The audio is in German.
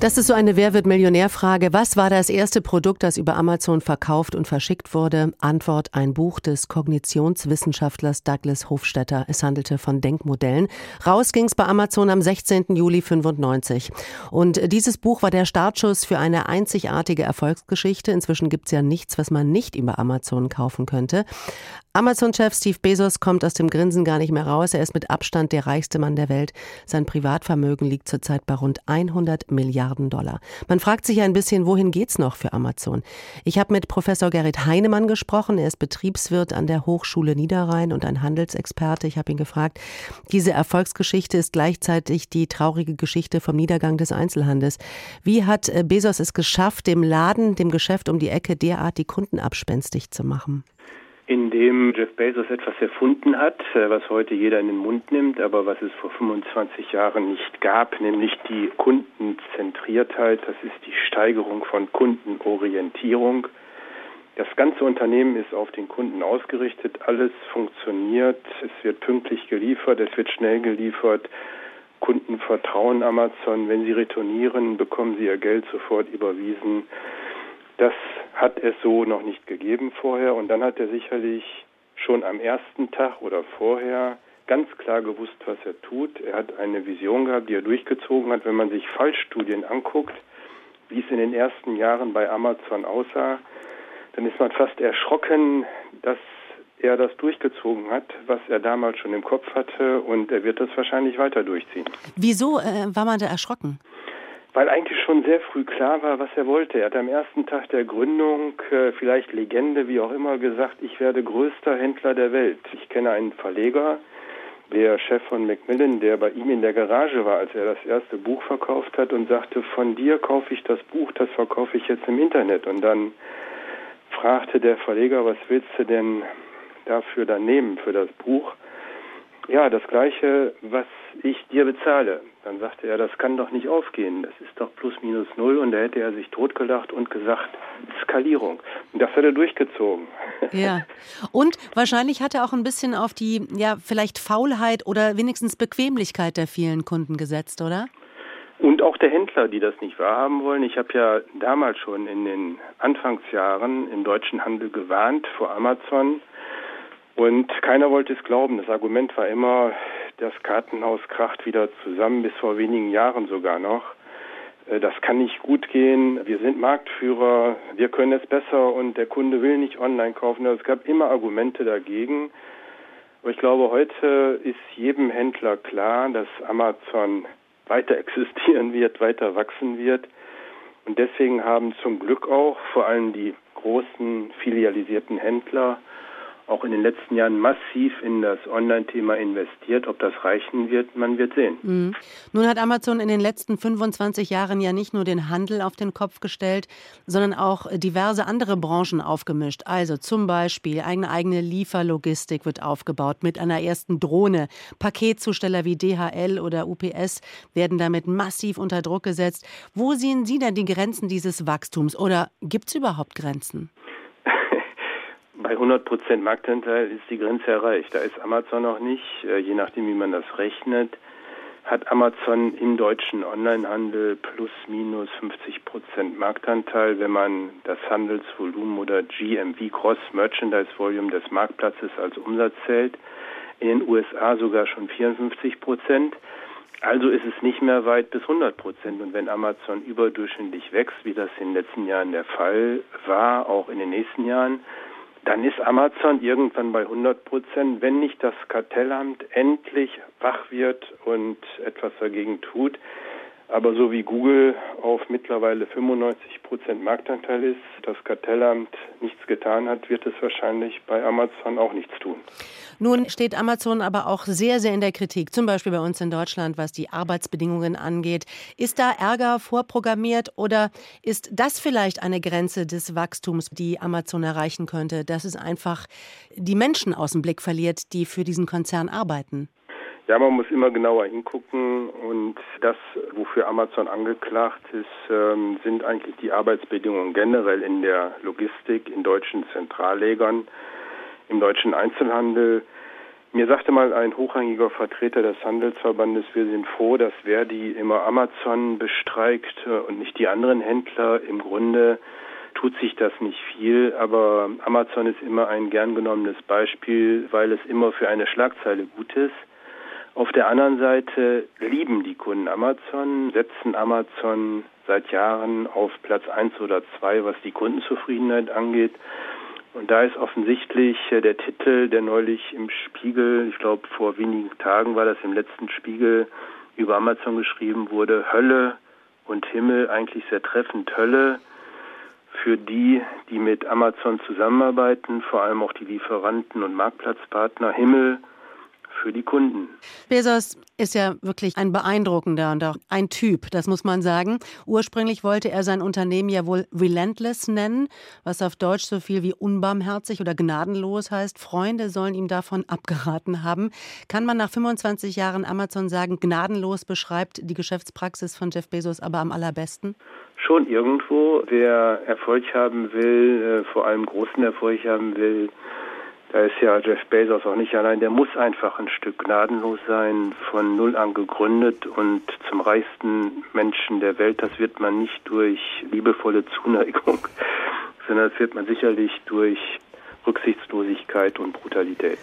Das ist so eine Wer wird Millionär-Frage. Was war das erste Produkt, das über Amazon verkauft und verschickt wurde? Antwort ein Buch des Kognitionswissenschaftlers Douglas Hofstetter. Es handelte von Denkmodellen. Raus ging's bei Amazon am 16. Juli 95. Und dieses Buch war der Startschuss für eine einzigartige Erfolgsgeschichte. Inzwischen gibt's ja nichts, was man nicht über Amazon kaufen könnte. Amazon-Chef Steve Bezos kommt aus dem Grinsen gar nicht mehr raus. Er ist mit Abstand der reichste Mann der Welt. Sein Privatvermögen liegt zurzeit bei rund 100 Milliarden Dollar. Man fragt sich ein bisschen, wohin geht's noch für Amazon? Ich habe mit Professor Gerrit Heinemann gesprochen. Er ist Betriebswirt an der Hochschule Niederrhein und ein Handelsexperte. Ich habe ihn gefragt, diese Erfolgsgeschichte ist gleichzeitig die traurige Geschichte vom Niedergang des Einzelhandels. Wie hat äh, Bezos es geschafft, dem Laden, dem Geschäft um die Ecke derart die Kunden abspenstig zu machen? In dem Jeff Bezos etwas erfunden hat, äh, was heute jeder in den Mund nimmt, aber was es vor 25 Jahren nicht gab, nämlich die Kundenzentriertheit. Das ist die Steigerung von Kundenorientierung. Das ganze Unternehmen ist auf den Kunden ausgerichtet. Alles funktioniert. Es wird pünktlich geliefert. Es wird schnell geliefert. Kunden vertrauen Amazon. Wenn sie retournieren, bekommen sie ihr Geld sofort überwiesen. Das hat es so noch nicht gegeben vorher. Und dann hat er sicherlich schon am ersten Tag oder vorher ganz klar gewusst, was er tut. Er hat eine Vision gehabt, die er durchgezogen hat. Wenn man sich Fallstudien anguckt, wie es in den ersten Jahren bei Amazon aussah, dann ist man fast erschrocken, dass er das durchgezogen hat, was er damals schon im Kopf hatte und er wird das wahrscheinlich weiter durchziehen. Wieso äh, war man da erschrocken? Weil eigentlich schon sehr früh klar war, was er wollte. Er hat am ersten Tag der Gründung, äh, vielleicht Legende, wie auch immer, gesagt, ich werde größter Händler der Welt. Ich kenne einen Verleger, der Chef von Macmillan, der bei ihm in der Garage war, als er das erste Buch verkauft hat und sagte, von dir kaufe ich das Buch, das verkaufe ich jetzt im Internet. Und dann fragte der Verleger, was willst du denn dafür dann nehmen für das Buch? Ja, das gleiche, was ich dir bezahle. Dann sagte er, das kann doch nicht aufgehen. Das ist doch plus minus null. Und da hätte er sich totgelacht und gesagt, Skalierung. Und das hat er durchgezogen. Ja. Und wahrscheinlich hat er auch ein bisschen auf die, ja, vielleicht Faulheit oder wenigstens Bequemlichkeit der vielen Kunden gesetzt, oder? Und auch der Händler, die das nicht wahrhaben wollen. Ich habe ja damals schon in den Anfangsjahren im deutschen Handel gewarnt vor Amazon und keiner wollte es glauben. Das Argument war immer, das Kartenhaus kracht wieder zusammen, bis vor wenigen Jahren sogar noch. Äh, das kann nicht gut gehen. Wir sind Marktführer, wir können es besser und der Kunde will nicht online kaufen. Also es gab immer Argumente dagegen. Aber ich glaube, heute ist jedem Händler klar, dass Amazon weiter existieren wird, weiter wachsen wird. Und deswegen haben zum Glück auch vor allem die großen filialisierten Händler auch in den letzten Jahren massiv in das Online-Thema investiert. Ob das reichen wird, man wird sehen. Mhm. Nun hat Amazon in den letzten 25 Jahren ja nicht nur den Handel auf den Kopf gestellt, sondern auch diverse andere Branchen aufgemischt. Also zum Beispiel eine eigene Lieferlogistik wird aufgebaut mit einer ersten Drohne. Paketzusteller wie DHL oder UPS werden damit massiv unter Druck gesetzt. Wo sehen Sie denn die Grenzen dieses Wachstums oder gibt es überhaupt Grenzen? Bei 100 Prozent Marktanteil ist die Grenze erreicht. Da ist Amazon noch nicht, äh, je nachdem, wie man das rechnet, hat Amazon im deutschen Onlinehandel plus minus 50 Prozent Marktanteil, wenn man das Handelsvolumen oder GMV Cross Merchandise Volume des Marktplatzes als Umsatz zählt. In den USA sogar schon 54 Prozent. Also ist es nicht mehr weit bis 100 Prozent. Und wenn Amazon überdurchschnittlich wächst, wie das in den letzten Jahren der Fall war, auch in den nächsten Jahren, dann ist Amazon irgendwann bei 100 Prozent, wenn nicht das Kartellamt endlich wach wird und etwas dagegen tut. Aber so wie Google auf mittlerweile 95 Prozent Marktanteil ist, das Kartellamt nichts getan hat, wird es wahrscheinlich bei Amazon auch nichts tun. Nun steht Amazon aber auch sehr, sehr in der Kritik, zum Beispiel bei uns in Deutschland, was die Arbeitsbedingungen angeht. Ist da Ärger vorprogrammiert oder ist das vielleicht eine Grenze des Wachstums, die Amazon erreichen könnte, dass es einfach die Menschen aus dem Blick verliert, die für diesen Konzern arbeiten? Ja, man muss immer genauer hingucken und das, wofür Amazon angeklagt ist, ähm, sind eigentlich die Arbeitsbedingungen generell in der Logistik, in deutschen Zentrallegern im deutschen Einzelhandel. Mir sagte mal ein hochrangiger Vertreter des Handelsverbandes, wir sind froh, dass Verdi immer Amazon bestreikt und nicht die anderen Händler. Im Grunde tut sich das nicht viel, aber Amazon ist immer ein gern genommenes Beispiel, weil es immer für eine Schlagzeile gut ist. Auf der anderen Seite lieben die Kunden Amazon, setzen Amazon seit Jahren auf Platz eins oder zwei, was die Kundenzufriedenheit angeht. Und da ist offensichtlich äh, der Titel, der neulich im Spiegel, ich glaube vor wenigen Tagen war das im letzten Spiegel über Amazon geschrieben wurde, Hölle und Himmel, eigentlich sehr treffend Hölle für die, die mit Amazon zusammenarbeiten, vor allem auch die Lieferanten und Marktplatzpartner, Himmel für die Kunden. Bezos ist ja wirklich ein beeindruckender und auch ein Typ, das muss man sagen. Ursprünglich wollte er sein Unternehmen ja wohl Relentless nennen, was auf Deutsch so viel wie unbarmherzig oder gnadenlos heißt. Freunde sollen ihm davon abgeraten haben. Kann man nach 25 Jahren Amazon sagen, gnadenlos beschreibt die Geschäftspraxis von Jeff Bezos aber am allerbesten? Schon irgendwo. Wer Erfolg haben will, äh, vor allem großen Erfolg haben will, da ist ja Jeff Bezos auch nicht allein. Der muss einfach ein Stück gnadenlos sein, von Null an gegründet und zum reichsten Menschen der Welt. Das wird man nicht durch liebevolle Zuneigung, sondern das wird man sicherlich durch Rücksichtslosigkeit und Brutalität.